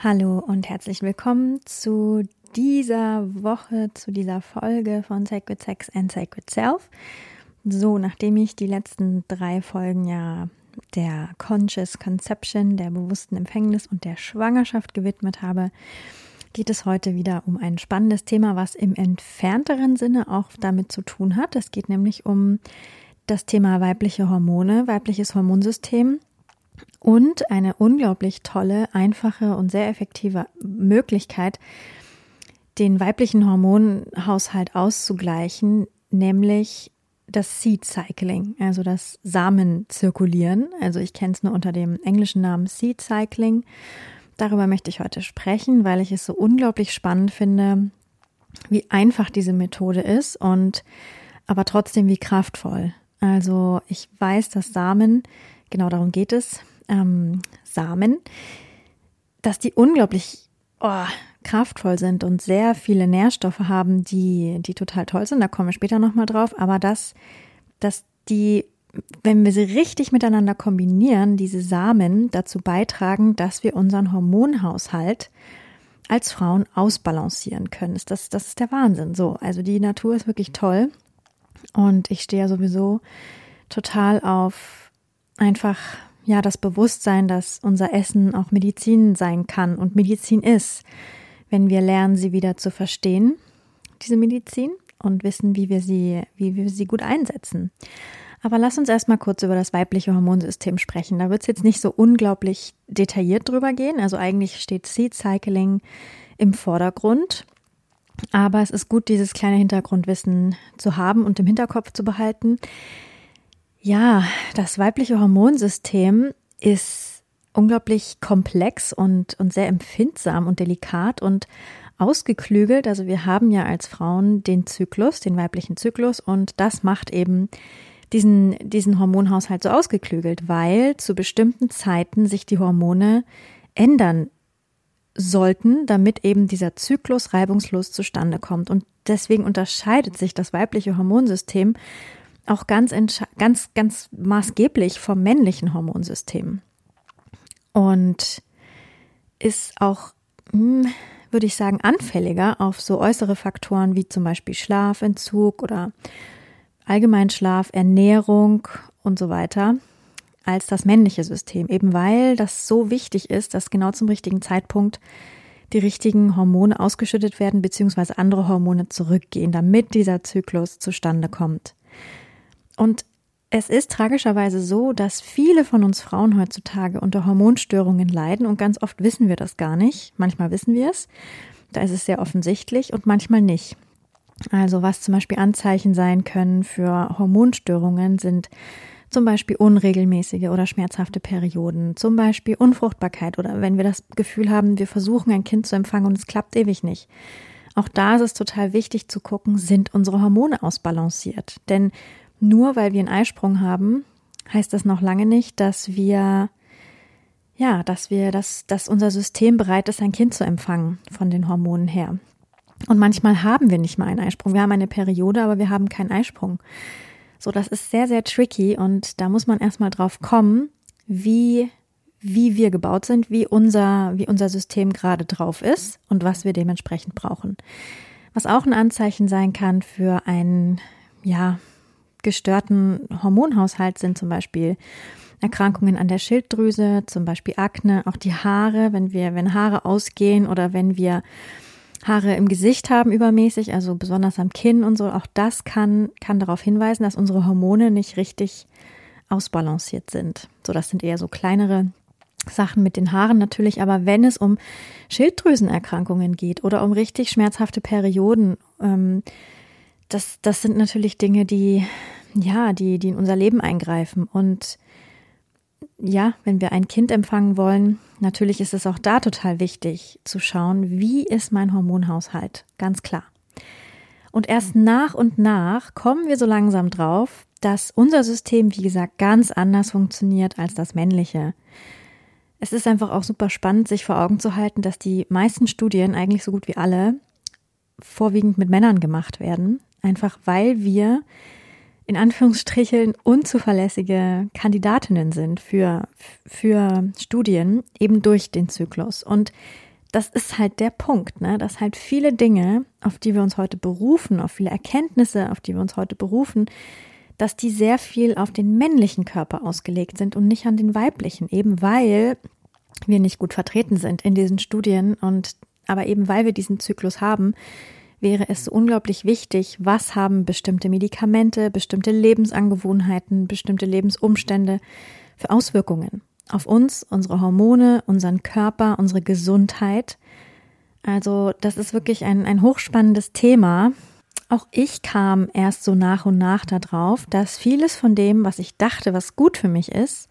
Hallo und herzlich willkommen zu dieser Woche, zu dieser Folge von Sacred Sex and Sacred Self. So, nachdem ich die letzten drei Folgen ja der Conscious Conception, der bewussten Empfängnis und der Schwangerschaft gewidmet habe, geht es heute wieder um ein spannendes Thema, was im entfernteren Sinne auch damit zu tun hat. Es geht nämlich um das Thema weibliche Hormone, weibliches Hormonsystem und eine unglaublich tolle, einfache und sehr effektive Möglichkeit, den weiblichen Hormonhaushalt auszugleichen, nämlich das Seed Cycling, also das Samenzirkulieren. Also ich kenne es nur unter dem englischen Namen Seed Cycling. Darüber möchte ich heute sprechen, weil ich es so unglaublich spannend finde, wie einfach diese Methode ist und aber trotzdem wie kraftvoll. Also ich weiß, dass Samen, genau darum geht es, ähm, Samen, dass die unglaublich oh, kraftvoll sind und sehr viele Nährstoffe haben, die, die total toll sind. Da kommen wir später nochmal drauf. Aber dass, dass die, wenn wir sie richtig miteinander kombinieren, diese Samen dazu beitragen, dass wir unseren Hormonhaushalt als Frauen ausbalancieren können. Das, das ist der Wahnsinn. So, also die Natur ist wirklich toll. Und ich stehe ja sowieso total auf einfach ja das Bewusstsein, dass unser Essen auch Medizin sein kann und Medizin ist wenn wir lernen, sie wieder zu verstehen, diese Medizin, und wissen, wie wir sie, wie wir sie gut einsetzen. Aber lass uns erstmal kurz über das weibliche Hormonsystem sprechen. Da wird es jetzt nicht so unglaublich detailliert drüber gehen. Also eigentlich steht Seed Cycling im Vordergrund. Aber es ist gut, dieses kleine Hintergrundwissen zu haben und im Hinterkopf zu behalten. Ja, das weibliche Hormonsystem ist unglaublich komplex und, und sehr empfindsam und delikat und ausgeklügelt. Also wir haben ja als Frauen den Zyklus, den weiblichen Zyklus und das macht eben diesen, diesen Hormonhaushalt so ausgeklügelt, weil zu bestimmten Zeiten sich die Hormone ändern sollten, damit eben dieser Zyklus reibungslos zustande kommt. Und deswegen unterscheidet sich das weibliche Hormonsystem auch ganz, ganz, ganz maßgeblich vom männlichen Hormonsystem und ist auch, hm, würde ich sagen, anfälliger auf so äußere Faktoren wie zum Beispiel Schlafentzug oder Allgemeinschlaf, Ernährung und so weiter als das männliche System, eben weil das so wichtig ist, dass genau zum richtigen Zeitpunkt die richtigen Hormone ausgeschüttet werden, beziehungsweise andere Hormone zurückgehen, damit dieser Zyklus zustande kommt. Und es ist tragischerweise so, dass viele von uns Frauen heutzutage unter Hormonstörungen leiden und ganz oft wissen wir das gar nicht. Manchmal wissen wir es, da ist es sehr offensichtlich und manchmal nicht. Also was zum Beispiel Anzeichen sein können für Hormonstörungen sind zum Beispiel unregelmäßige oder schmerzhafte Perioden, zum Beispiel Unfruchtbarkeit oder wenn wir das Gefühl haben, wir versuchen ein Kind zu empfangen und es klappt ewig nicht. Auch da ist es total wichtig zu gucken, sind unsere Hormone ausbalanciert? Denn nur weil wir einen Eisprung haben, heißt das noch lange nicht, dass wir ja, dass wir, dass, dass unser System bereit ist, ein Kind zu empfangen von den Hormonen her. Und manchmal haben wir nicht mal einen Eisprung. Wir haben eine Periode, aber wir haben keinen Eisprung. So, das ist sehr, sehr tricky und da muss man erstmal drauf kommen, wie, wie wir gebaut sind, wie unser, wie unser System gerade drauf ist und was wir dementsprechend brauchen. Was auch ein Anzeichen sein kann für ein, ja, gestörten Hormonhaushalt sind zum Beispiel Erkrankungen an der Schilddrüse, zum Beispiel Akne, auch die Haare, wenn wir, wenn Haare ausgehen oder wenn wir Haare im Gesicht haben übermäßig, also besonders am Kinn und so, auch das kann, kann darauf hinweisen, dass unsere Hormone nicht richtig ausbalanciert sind. So, das sind eher so kleinere Sachen mit den Haaren natürlich, aber wenn es um Schilddrüsenerkrankungen geht oder um richtig schmerzhafte Perioden, ähm, das, das sind natürlich Dinge, die, ja, die, die in unser Leben eingreifen. Und ja, wenn wir ein Kind empfangen wollen, natürlich ist es auch da total wichtig zu schauen, wie ist mein Hormonhaushalt, ganz klar. Und erst nach und nach kommen wir so langsam drauf, dass unser System, wie gesagt, ganz anders funktioniert als das männliche. Es ist einfach auch super spannend, sich vor Augen zu halten, dass die meisten Studien, eigentlich so gut wie alle, vorwiegend mit Männern gemacht werden. Einfach weil wir in Anführungsstrichen unzuverlässige Kandidatinnen sind für, für Studien, eben durch den Zyklus. Und das ist halt der Punkt, ne? dass halt viele Dinge, auf die wir uns heute berufen, auf viele Erkenntnisse, auf die wir uns heute berufen, dass die sehr viel auf den männlichen Körper ausgelegt sind und nicht an den weiblichen, eben weil wir nicht gut vertreten sind in diesen Studien und aber eben weil wir diesen Zyklus haben, wäre es unglaublich wichtig, was haben bestimmte Medikamente, bestimmte Lebensangewohnheiten, bestimmte Lebensumstände für Auswirkungen auf uns, unsere Hormone, unseren Körper, unsere Gesundheit. Also das ist wirklich ein, ein hochspannendes Thema. Auch ich kam erst so nach und nach darauf, dass vieles von dem, was ich dachte, was gut für mich ist,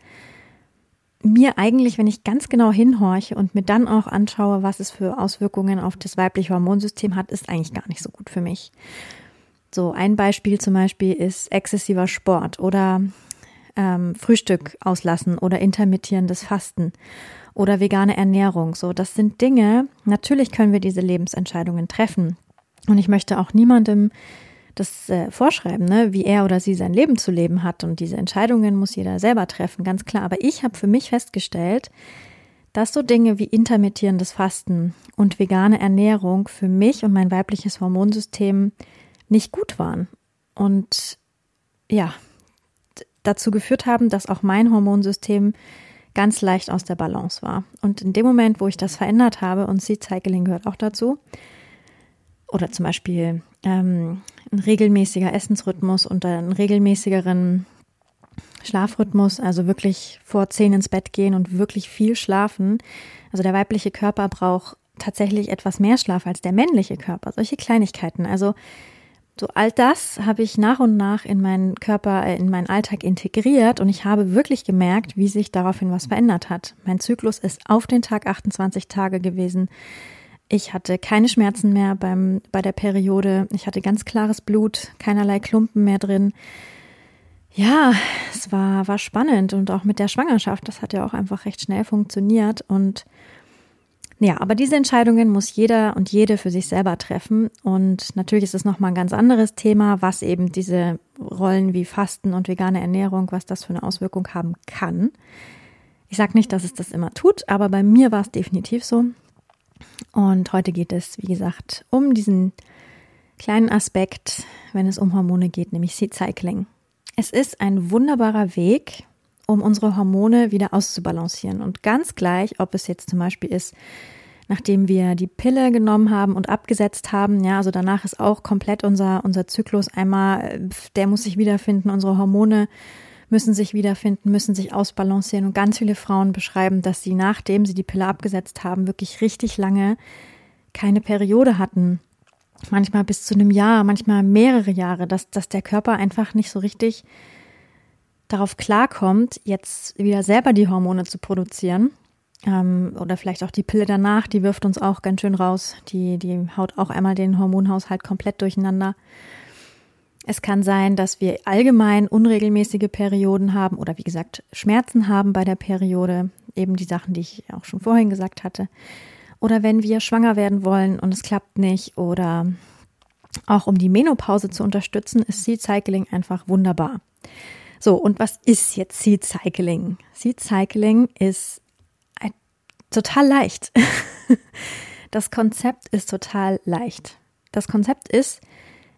mir eigentlich, wenn ich ganz genau hinhorche und mir dann auch anschaue, was es für Auswirkungen auf das weibliche Hormonsystem hat, ist eigentlich gar nicht so gut für mich. So ein Beispiel zum Beispiel ist exzessiver Sport oder ähm, Frühstück auslassen oder intermittierendes Fasten oder vegane Ernährung. So, das sind Dinge. Natürlich können wir diese Lebensentscheidungen treffen. Und ich möchte auch niemandem das äh, vorschreiben, ne, wie er oder sie sein Leben zu leben hat. Und diese Entscheidungen muss jeder selber treffen, ganz klar. Aber ich habe für mich festgestellt, dass so Dinge wie intermittierendes Fasten und vegane Ernährung für mich und mein weibliches Hormonsystem nicht gut waren. Und ja, dazu geführt haben, dass auch mein Hormonsystem ganz leicht aus der Balance war. Und in dem Moment, wo ich das verändert habe, und Seed Cycling gehört auch dazu, oder zum Beispiel ähm, ein regelmäßiger Essensrhythmus und einen regelmäßigeren Schlafrhythmus, also wirklich vor zehn ins Bett gehen und wirklich viel schlafen. Also der weibliche Körper braucht tatsächlich etwas mehr Schlaf als der männliche Körper. Solche Kleinigkeiten. Also so all das habe ich nach und nach in meinen Körper, äh, in meinen Alltag integriert und ich habe wirklich gemerkt, wie sich daraufhin was verändert hat. Mein Zyklus ist auf den Tag 28 Tage gewesen. Ich hatte keine Schmerzen mehr beim, bei der Periode. Ich hatte ganz klares Blut, keinerlei Klumpen mehr drin. Ja, es war, war spannend und auch mit der Schwangerschaft, das hat ja auch einfach recht schnell funktioniert und ja, aber diese Entscheidungen muss jeder und jede für sich selber treffen. Und natürlich ist es nochmal ein ganz anderes Thema, was eben diese Rollen wie Fasten und vegane Ernährung, was das für eine Auswirkung haben kann. Ich sage nicht, dass es das immer tut, aber bei mir war es definitiv so. Und heute geht es, wie gesagt, um diesen kleinen Aspekt, wenn es um Hormone geht, nämlich Seed Cycling. Es ist ein wunderbarer Weg, um unsere Hormone wieder auszubalancieren. Und ganz gleich, ob es jetzt zum Beispiel ist, nachdem wir die Pille genommen haben und abgesetzt haben, ja, also danach ist auch komplett unser, unser Zyklus einmal, der muss sich wiederfinden, unsere Hormone müssen sich wiederfinden, müssen sich ausbalancieren. Und ganz viele Frauen beschreiben, dass sie, nachdem sie die Pille abgesetzt haben, wirklich richtig lange keine Periode hatten. Manchmal bis zu einem Jahr, manchmal mehrere Jahre, dass, dass der Körper einfach nicht so richtig darauf klarkommt, jetzt wieder selber die Hormone zu produzieren. Ähm, oder vielleicht auch die Pille danach, die wirft uns auch ganz schön raus. Die, die haut auch einmal den Hormonhaushalt komplett durcheinander. Es kann sein, dass wir allgemein unregelmäßige Perioden haben oder wie gesagt Schmerzen haben bei der Periode, eben die Sachen, die ich auch schon vorhin gesagt hatte. Oder wenn wir schwanger werden wollen und es klappt nicht oder auch um die Menopause zu unterstützen, ist Seed Cycling einfach wunderbar. So, und was ist jetzt Seed Cycling? Seed Cycling ist total leicht. Das Konzept ist total leicht. Das Konzept ist,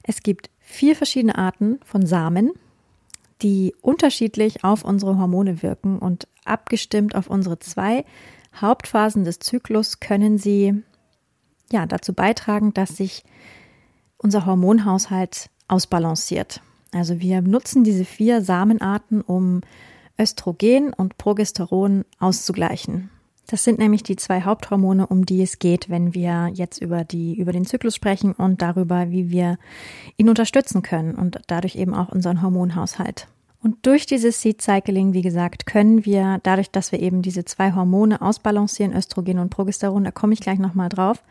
es gibt vier verschiedene Arten von Samen, die unterschiedlich auf unsere Hormone wirken und abgestimmt auf unsere zwei Hauptphasen des Zyklus können sie ja dazu beitragen, dass sich unser Hormonhaushalt ausbalanciert. Also wir nutzen diese vier Samenarten, um Östrogen und Progesteron auszugleichen. Das sind nämlich die zwei Haupthormone, um die es geht, wenn wir jetzt über die, über den Zyklus sprechen und darüber, wie wir ihn unterstützen können und dadurch eben auch unseren Hormonhaushalt. Und durch dieses Seed Cycling, wie gesagt, können wir, dadurch, dass wir eben diese zwei Hormone ausbalancieren, Östrogen und Progesteron, da komme ich gleich nochmal drauf,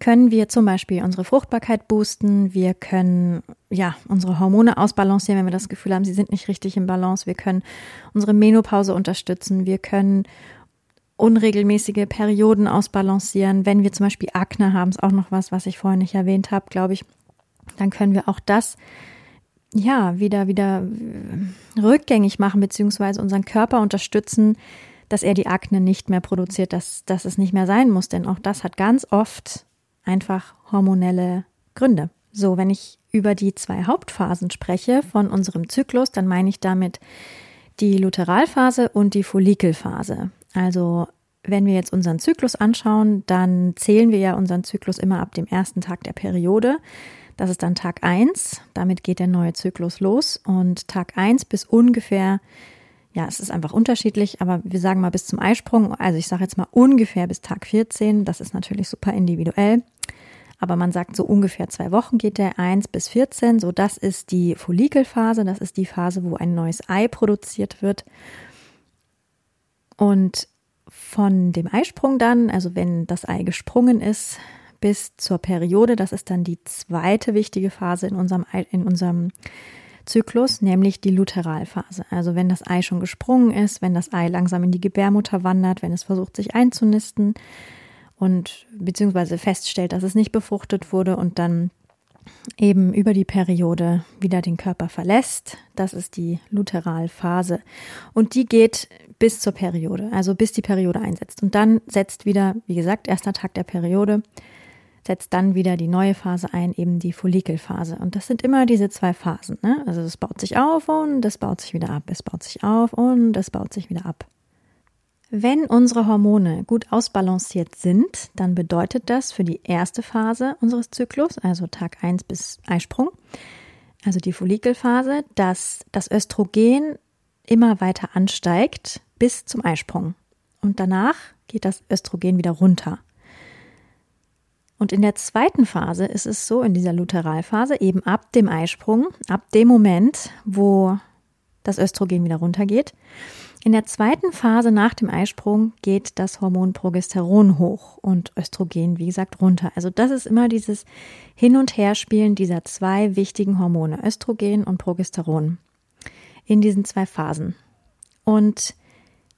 können wir zum Beispiel unsere Fruchtbarkeit boosten. Wir können, ja, unsere Hormone ausbalancieren, wenn wir das Gefühl haben, sie sind nicht richtig im Balance. Wir können unsere Menopause unterstützen. Wir können unregelmäßige Perioden ausbalancieren. Wenn wir zum Beispiel Akne haben, ist auch noch was, was ich vorhin nicht erwähnt habe, glaube ich, dann können wir auch das ja, wieder, wieder äh, rückgängig machen, beziehungsweise unseren Körper unterstützen, dass er die Akne nicht mehr produziert, dass, dass es nicht mehr sein muss. Denn auch das hat ganz oft einfach hormonelle Gründe. So, wenn ich über die zwei Hauptphasen spreche von unserem Zyklus, dann meine ich damit die Lutheralphase und die Follikelphase. Also wenn wir jetzt unseren Zyklus anschauen, dann zählen wir ja unseren Zyklus immer ab dem ersten Tag der Periode. Das ist dann Tag 1. Damit geht der neue Zyklus los. Und Tag 1 bis ungefähr, ja, es ist einfach unterschiedlich, aber wir sagen mal bis zum Eisprung. Also ich sage jetzt mal ungefähr bis Tag 14. Das ist natürlich super individuell. Aber man sagt so ungefähr zwei Wochen geht der 1 bis 14. So, das ist die Follikelphase. Das ist die Phase, wo ein neues Ei produziert wird. Und von dem Eisprung dann, also wenn das Ei gesprungen ist, bis zur Periode. Das ist dann die zweite wichtige Phase in unserem, in unserem Zyklus, nämlich die Lutheralphase. Also wenn das Ei schon gesprungen ist, wenn das Ei langsam in die Gebärmutter wandert, wenn es versucht, sich einzunisten und beziehungsweise feststellt, dass es nicht befruchtet wurde und dann eben über die Periode wieder den Körper verlässt. Das ist die Lutheralphase. Und die geht bis zur Periode, also bis die Periode einsetzt. Und dann setzt wieder, wie gesagt, erster Tag der Periode, setzt dann wieder die neue Phase ein, eben die Follikelphase. Und das sind immer diese zwei Phasen. Ne? Also es baut sich auf und es baut sich wieder ab. Es baut sich auf und es baut sich wieder ab. Wenn unsere Hormone gut ausbalanciert sind, dann bedeutet das für die erste Phase unseres Zyklus, also Tag 1 bis Eisprung, also die Follikelphase, dass das Östrogen immer weiter ansteigt bis zum Eisprung. Und danach geht das Östrogen wieder runter. Und in der zweiten Phase ist es so, in dieser Lutheralphase, eben ab dem Eisprung, ab dem Moment, wo das Östrogen wieder runtergeht. In der zweiten Phase nach dem Eisprung geht das Hormon Progesteron hoch und Östrogen, wie gesagt, runter. Also das ist immer dieses Hin- und Herspielen dieser zwei wichtigen Hormone, Östrogen und Progesteron, in diesen zwei Phasen. Und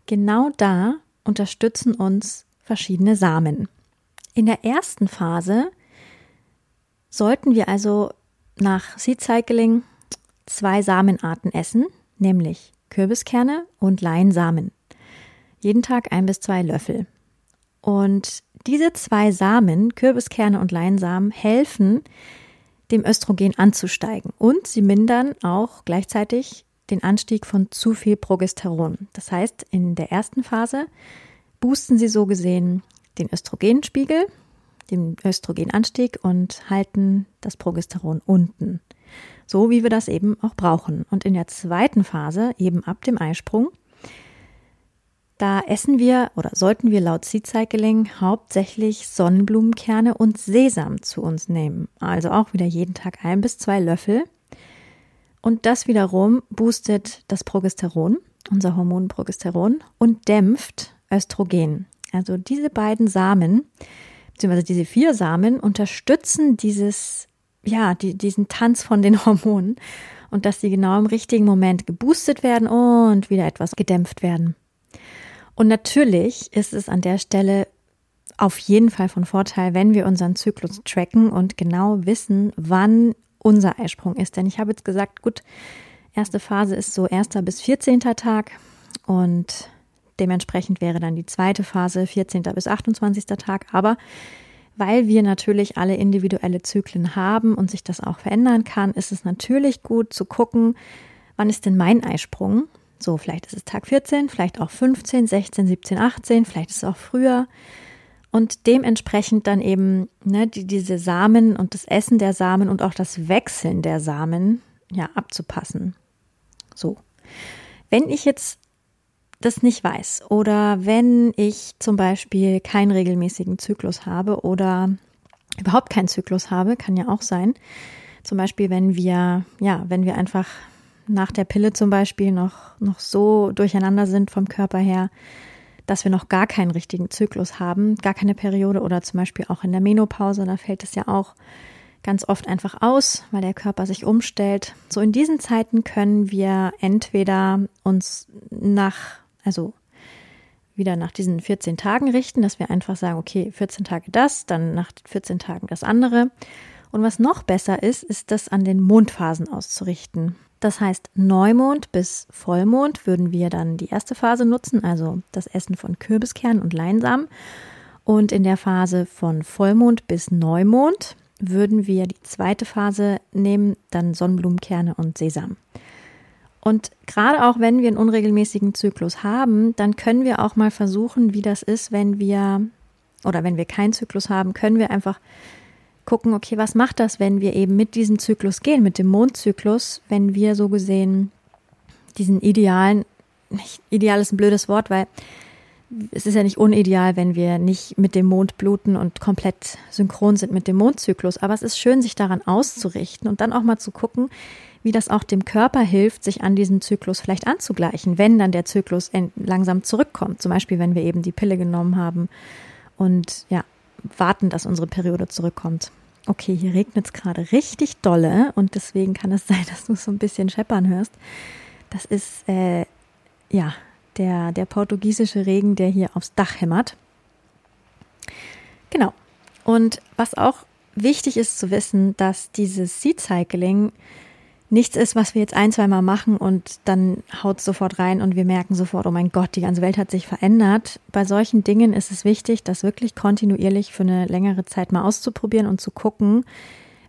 genau da unterstützen uns verschiedene Samen. In der ersten Phase sollten wir also nach Seed Cycling zwei Samenarten essen, nämlich Kürbiskerne und Leinsamen. Jeden Tag ein bis zwei Löffel. Und diese zwei Samen, Kürbiskerne und Leinsamen, helfen, dem Östrogen anzusteigen und sie mindern auch gleichzeitig den Anstieg von zu viel Progesteron. Das heißt, in der ersten Phase boosten sie so gesehen den Östrogenspiegel, den Östrogenanstieg und halten das Progesteron unten. So wie wir das eben auch brauchen. Und in der zweiten Phase, eben ab dem Eisprung, da essen wir oder sollten wir laut Seed Cycling hauptsächlich Sonnenblumenkerne und Sesam zu uns nehmen. Also auch wieder jeden Tag ein bis zwei Löffel. Und das wiederum boostet das Progesteron, unser Hormon Progesteron, und dämpft Östrogen. Also diese beiden Samen, beziehungsweise diese vier Samen unterstützen dieses, ja, die, diesen Tanz von den Hormonen und dass sie genau im richtigen Moment geboostet werden und wieder etwas gedämpft werden. Und natürlich ist es an der Stelle auf jeden Fall von Vorteil, wenn wir unseren Zyklus tracken und genau wissen, wann unser Eisprung ist. Denn ich habe jetzt gesagt, gut, erste Phase ist so erster bis 14. Tag und Dementsprechend wäre dann die zweite Phase 14. bis 28. Tag. Aber weil wir natürlich alle individuelle Zyklen haben und sich das auch verändern kann, ist es natürlich gut zu gucken, wann ist denn mein Eisprung? So, vielleicht ist es Tag 14, vielleicht auch 15, 16, 17, 18, vielleicht ist es auch früher. Und dementsprechend dann eben ne, die, diese Samen und das Essen der Samen und auch das Wechseln der Samen ja abzupassen. So. Wenn ich jetzt das nicht weiß oder wenn ich zum Beispiel keinen regelmäßigen Zyklus habe oder überhaupt keinen Zyklus habe, kann ja auch sein. Zum Beispiel, wenn wir, ja, wenn wir einfach nach der Pille zum Beispiel noch, noch so durcheinander sind vom Körper her, dass wir noch gar keinen richtigen Zyklus haben, gar keine Periode oder zum Beispiel auch in der Menopause, da fällt es ja auch ganz oft einfach aus, weil der Körper sich umstellt. So in diesen Zeiten können wir entweder uns nach, also wieder nach diesen 14 Tagen richten, dass wir einfach sagen, okay, 14 Tage das, dann nach 14 Tagen das andere. Und was noch besser ist, ist das an den Mondphasen auszurichten. Das heißt, Neumond bis Vollmond würden wir dann die erste Phase nutzen, also das Essen von Kürbiskernen und Leinsamen. Und in der Phase von Vollmond bis Neumond würden wir die zweite Phase nehmen, dann Sonnenblumenkerne und Sesam. Und gerade auch wenn wir einen unregelmäßigen Zyklus haben, dann können wir auch mal versuchen, wie das ist, wenn wir oder wenn wir keinen Zyklus haben, können wir einfach gucken, okay, was macht das, wenn wir eben mit diesem Zyklus gehen, mit dem Mondzyklus, wenn wir so gesehen diesen idealen, nicht, ideal ist ein blödes Wort, weil es ist ja nicht unideal, wenn wir nicht mit dem Mond bluten und komplett synchron sind mit dem Mondzyklus. Aber es ist schön, sich daran auszurichten und dann auch mal zu gucken, wie das auch dem Körper hilft, sich an diesen Zyklus vielleicht anzugleichen, wenn dann der Zyklus langsam zurückkommt. Zum Beispiel, wenn wir eben die Pille genommen haben und ja, warten, dass unsere Periode zurückkommt. Okay, hier regnet es gerade richtig dolle und deswegen kann es sein, dass du so ein bisschen scheppern hörst. Das ist äh, ja der, der portugiesische Regen, der hier aufs Dach hämmert. Genau. Und was auch wichtig ist zu wissen, dass dieses Seed Cycling nichts ist, was wir jetzt ein, zweimal machen und dann haut sofort rein und wir merken sofort, oh mein Gott, die ganze Welt hat sich verändert. Bei solchen Dingen ist es wichtig, das wirklich kontinuierlich für eine längere Zeit mal auszuprobieren und zu gucken,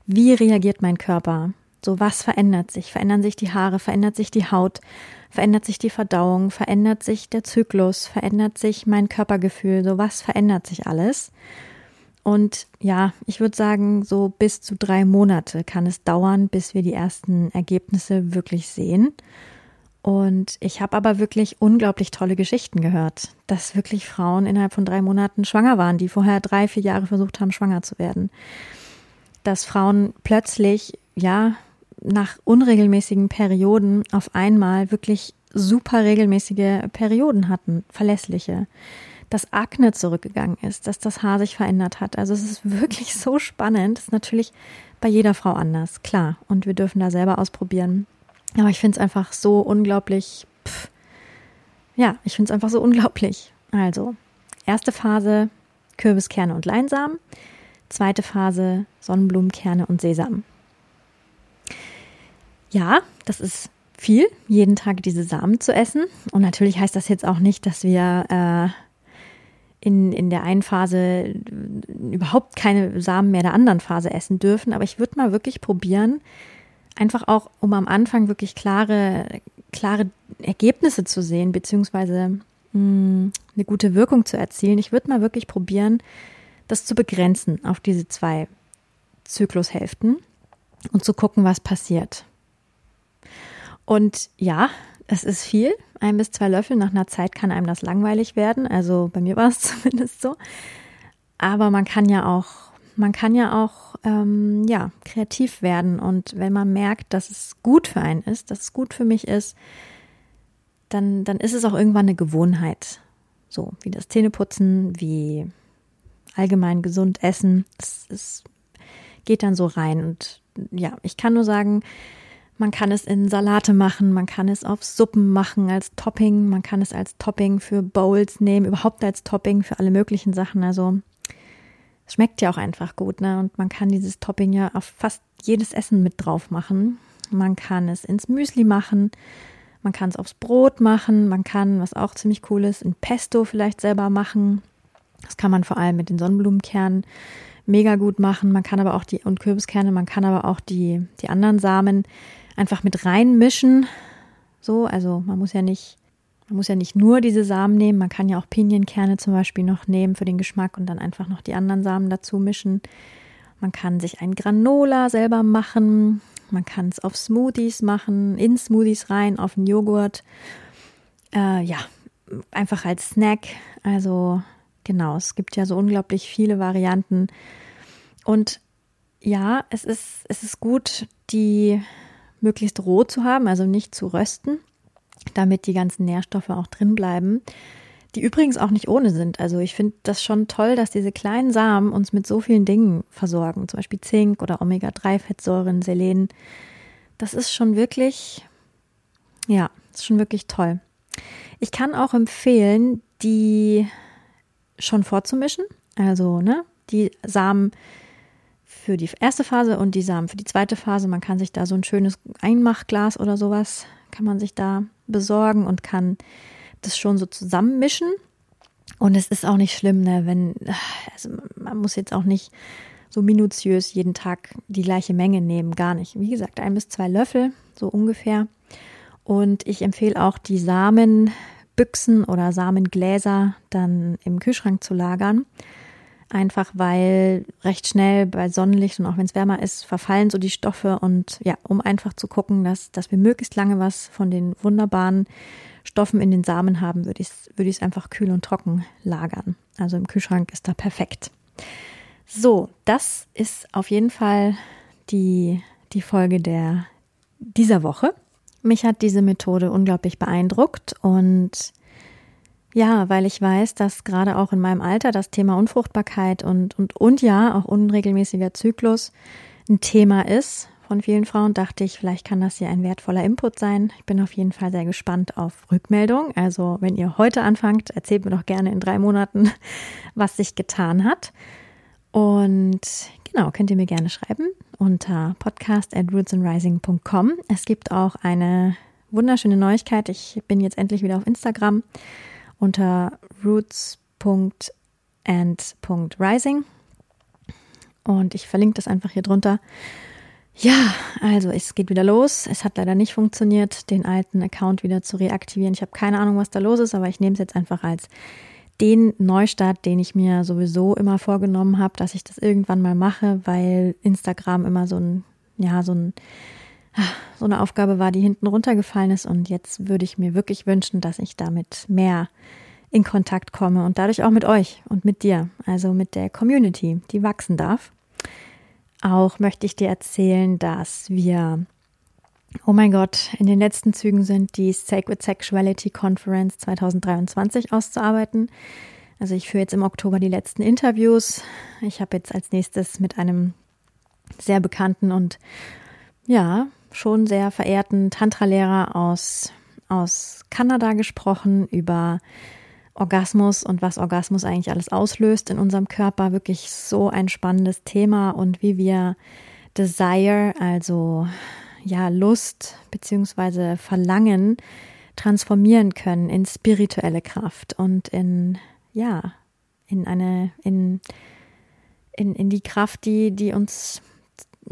wie reagiert mein Körper? So, was verändert sich? Verändern sich die Haare? Verändert sich die Haut? Verändert sich die Verdauung? Verändert sich der Zyklus? Verändert sich mein Körpergefühl? So, was verändert sich alles? Und ja, ich würde sagen, so bis zu drei Monate kann es dauern, bis wir die ersten Ergebnisse wirklich sehen. Und ich habe aber wirklich unglaublich tolle Geschichten gehört, dass wirklich Frauen innerhalb von drei Monaten schwanger waren, die vorher drei, vier Jahre versucht haben, schwanger zu werden. Dass Frauen plötzlich, ja, nach unregelmäßigen Perioden auf einmal wirklich super regelmäßige Perioden hatten, verlässliche dass Akne zurückgegangen ist, dass das Haar sich verändert hat. Also es ist wirklich so spannend. Das ist natürlich bei jeder Frau anders, klar. Und wir dürfen da selber ausprobieren. Aber ich finde es einfach so unglaublich. Pff, ja, ich finde es einfach so unglaublich. Also, erste Phase Kürbiskerne und Leinsamen. Zweite Phase Sonnenblumenkerne und Sesam. Ja, das ist viel, jeden Tag diese Samen zu essen. Und natürlich heißt das jetzt auch nicht, dass wir äh, in, in der einen Phase überhaupt keine Samen mehr der anderen Phase essen dürfen. Aber ich würde mal wirklich probieren, einfach auch, um am Anfang wirklich klare, klare Ergebnisse zu sehen, beziehungsweise mh, hm, eine gute Wirkung zu erzielen. Ich würde mal wirklich probieren, das zu begrenzen auf diese zwei Zyklushälften und zu gucken, was passiert. Und ja, es ist viel. Ein bis zwei Löffel. Nach einer Zeit kann einem das langweilig werden. Also bei mir war es zumindest so. Aber man kann ja auch, man kann ja auch, ähm, ja, kreativ werden. Und wenn man merkt, dass es gut für einen ist, dass es gut für mich ist, dann, dann ist es auch irgendwann eine Gewohnheit. So, wie das Zähneputzen, wie allgemein gesund essen. Es, es geht dann so rein. Und ja, ich kann nur sagen, man kann es in Salate machen, man kann es auf Suppen machen als Topping, man kann es als Topping für Bowls nehmen, überhaupt als Topping für alle möglichen Sachen. Also es schmeckt ja auch einfach gut, ne? Und man kann dieses Topping ja auf fast jedes Essen mit drauf machen. Man kann es ins Müsli machen, man kann es aufs Brot machen, man kann, was auch ziemlich cool ist, ein Pesto vielleicht selber machen. Das kann man vor allem mit den Sonnenblumenkernen mega gut machen. Man kann aber auch die und Kürbiskerne, man kann aber auch die die anderen Samen einfach mit reinmischen. So, also man muss ja nicht, man muss ja nicht nur diese Samen nehmen, man kann ja auch Pinienkerne zum Beispiel noch nehmen für den Geschmack und dann einfach noch die anderen Samen dazu mischen. Man kann sich ein Granola selber machen, man kann es auf Smoothies machen, in Smoothies rein, auf den Joghurt. Äh, ja, einfach als Snack. Also genau, es gibt ja so unglaublich viele Varianten. Und ja, es ist, es ist gut, die möglichst roh zu haben, also nicht zu rösten, damit die ganzen Nährstoffe auch drin bleiben. Die übrigens auch nicht ohne sind. Also ich finde das schon toll, dass diese kleinen Samen uns mit so vielen Dingen versorgen, zum Beispiel Zink oder Omega-3-Fettsäuren, Selen. Das ist schon wirklich, ja, ist schon wirklich toll. Ich kann auch empfehlen, die schon vorzumischen. Also, ne, die Samen für die erste Phase und die Samen für die zweite Phase. Man kann sich da so ein schönes Einmachglas oder sowas, kann man sich da besorgen und kann das schon so zusammenmischen. Und es ist auch nicht schlimm, ne, wenn, also man muss jetzt auch nicht so minutiös jeden Tag die gleiche Menge nehmen, gar nicht. Wie gesagt, ein bis zwei Löffel, so ungefähr. Und ich empfehle auch die Samenbüchsen oder Samengläser dann im Kühlschrank zu lagern. Einfach weil recht schnell bei Sonnenlicht und auch wenn es wärmer ist, verfallen so die Stoffe und ja, um einfach zu gucken, dass, dass wir möglichst lange was von den wunderbaren Stoffen in den Samen haben, würde ich es würde einfach kühl und trocken lagern. Also im Kühlschrank ist da perfekt. So, das ist auf jeden Fall die, die Folge der, dieser Woche. Mich hat diese Methode unglaublich beeindruckt und ja, weil ich weiß, dass gerade auch in meinem Alter das Thema Unfruchtbarkeit und, und, und ja, auch unregelmäßiger Zyklus ein Thema ist von vielen Frauen, dachte ich, vielleicht kann das hier ein wertvoller Input sein. Ich bin auf jeden Fall sehr gespannt auf Rückmeldung. Also, wenn ihr heute anfangt, erzählt mir doch gerne in drei Monaten, was sich getan hat. Und genau, könnt ihr mir gerne schreiben unter podcast at rootsandrising.com. Es gibt auch eine wunderschöne Neuigkeit. Ich bin jetzt endlich wieder auf Instagram unter roots.and.rising. Und ich verlinke das einfach hier drunter. Ja, also es geht wieder los. Es hat leider nicht funktioniert, den alten Account wieder zu reaktivieren. Ich habe keine Ahnung, was da los ist, aber ich nehme es jetzt einfach als den Neustart, den ich mir sowieso immer vorgenommen habe, dass ich das irgendwann mal mache, weil Instagram immer so ein, ja, so ein, so eine Aufgabe war, die hinten runtergefallen ist. Und jetzt würde ich mir wirklich wünschen, dass ich damit mehr in Kontakt komme und dadurch auch mit euch und mit dir, also mit der Community, die wachsen darf. Auch möchte ich dir erzählen, dass wir oh mein Gott, in den letzten Zügen sind, die Sacred Sexuality Conference 2023 auszuarbeiten. Also ich führe jetzt im Oktober die letzten Interviews. Ich habe jetzt als nächstes mit einem sehr bekannten und ja, schon sehr verehrten Tantra-Lehrer aus, aus Kanada gesprochen über Orgasmus und was Orgasmus eigentlich alles auslöst in unserem Körper. Wirklich so ein spannendes Thema und wie wir Desire, also ja, Lust beziehungsweise Verlangen transformieren können in spirituelle Kraft und in, ja, in eine, in, in, in die Kraft, die, die uns,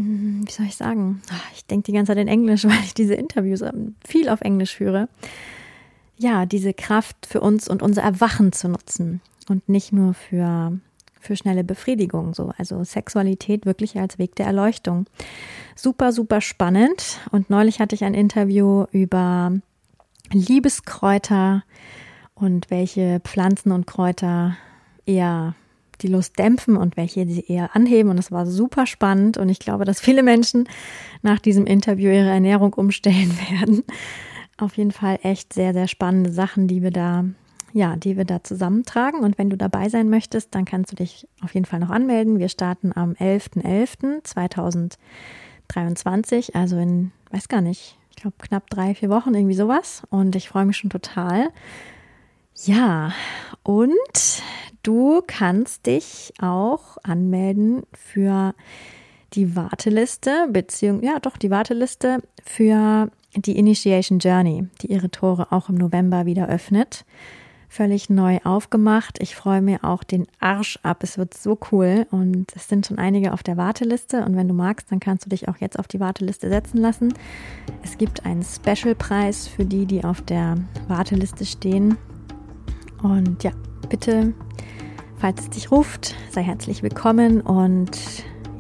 wie soll ich sagen? Ah, ich denke die ganze Zeit in Englisch, weil ich diese Interviews ähm, viel auf Englisch führe. Ja, diese Kraft für uns und unser Erwachen zu nutzen und nicht nur für für schnelle Befriedigung, so. Also Sexualität wirklich als Weg der Erleuchtung. Super, super spannend. Und neulich hatte ich ein Interview über Liebeskräuter und welche Pflanzen und Kräuter eher die Lust dämpfen und welche sie eher anheben. Und es war super spannend. Und ich glaube, dass viele Menschen nach diesem Interview ihre Ernährung umstellen werden. Auf jeden Fall echt sehr, sehr spannende Sachen, die wir da ja, die wir da zusammentragen. Und wenn du dabei sein möchtest, dann kannst du dich auf jeden Fall noch anmelden. Wir starten am 11.11.2023, also in, weiß gar nicht, ich glaube knapp drei, vier Wochen, irgendwie sowas. Und ich freue mich schon total. Ja, und du kannst dich auch anmelden für die Warteliste, beziehungsweise, ja, doch, die Warteliste für die Initiation Journey, die ihre Tore auch im November wieder öffnet völlig neu aufgemacht. Ich freue mir auch den Arsch ab. Es wird so cool und es sind schon einige auf der Warteliste und wenn du magst, dann kannst du dich auch jetzt auf die Warteliste setzen lassen. Es gibt einen Special-Preis für die, die auf der Warteliste stehen. Und ja, bitte, falls es dich ruft, sei herzlich willkommen und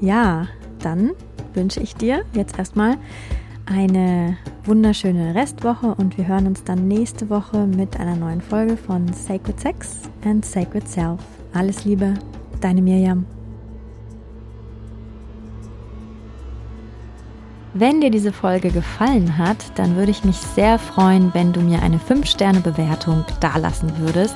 ja, dann wünsche ich dir jetzt erstmal eine wunderschöne Restwoche und wir hören uns dann nächste Woche mit einer neuen Folge von Sacred Sex and Sacred Self. Alles Liebe, deine Mirjam. Wenn dir diese Folge gefallen hat, dann würde ich mich sehr freuen, wenn du mir eine 5-Sterne-Bewertung dalassen würdest.